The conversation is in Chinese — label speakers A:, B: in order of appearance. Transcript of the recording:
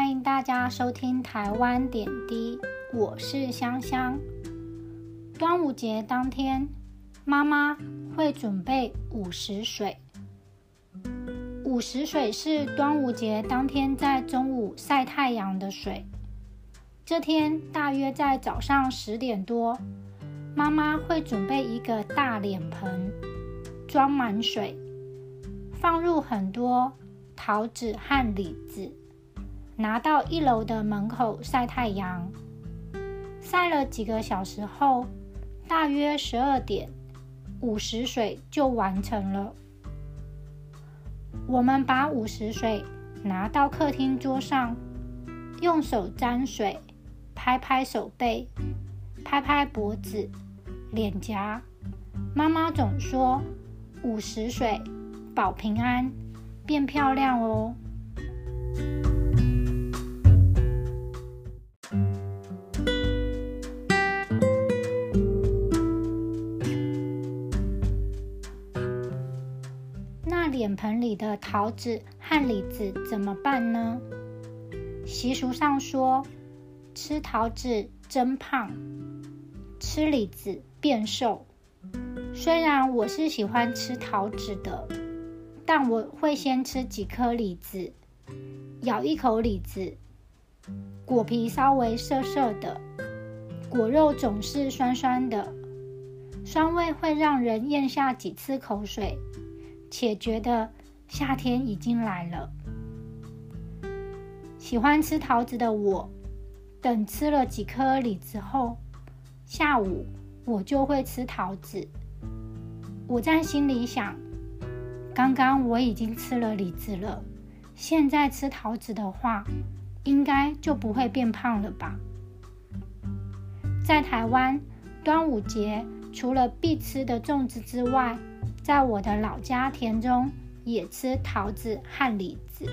A: 欢迎大家收听台湾点滴，我是香香。端午节当天，妈妈会准备午时水。午时水是端午节当天在中午晒太阳的水。这天大约在早上十点多，妈妈会准备一个大脸盆，装满水，放入很多桃子和李子。拿到一楼的门口晒太阳，晒了几个小时后，大约十二点，午时水就完成了。我们把午时水拿到客厅桌上，用手沾水，拍拍手背，拍拍脖子、脸颊。妈妈总说，午时水保平安，变漂亮哦。脸盆里的桃子和李子怎么办呢？习俗上说，吃桃子增胖，吃李子变瘦。虽然我是喜欢吃桃子的，但我会先吃几颗李子，咬一口李子，果皮稍微涩涩的，果肉总是酸酸的，酸味会让人咽下几次口水。且觉得夏天已经来了。喜欢吃桃子的我，等吃了几颗李子后，下午我就会吃桃子。我在心里想：刚刚我已经吃了李子了，现在吃桃子的话，应该就不会变胖了吧？在台湾，端午节除了必吃的粽子之外，在我的老家田中，也吃桃子和李子。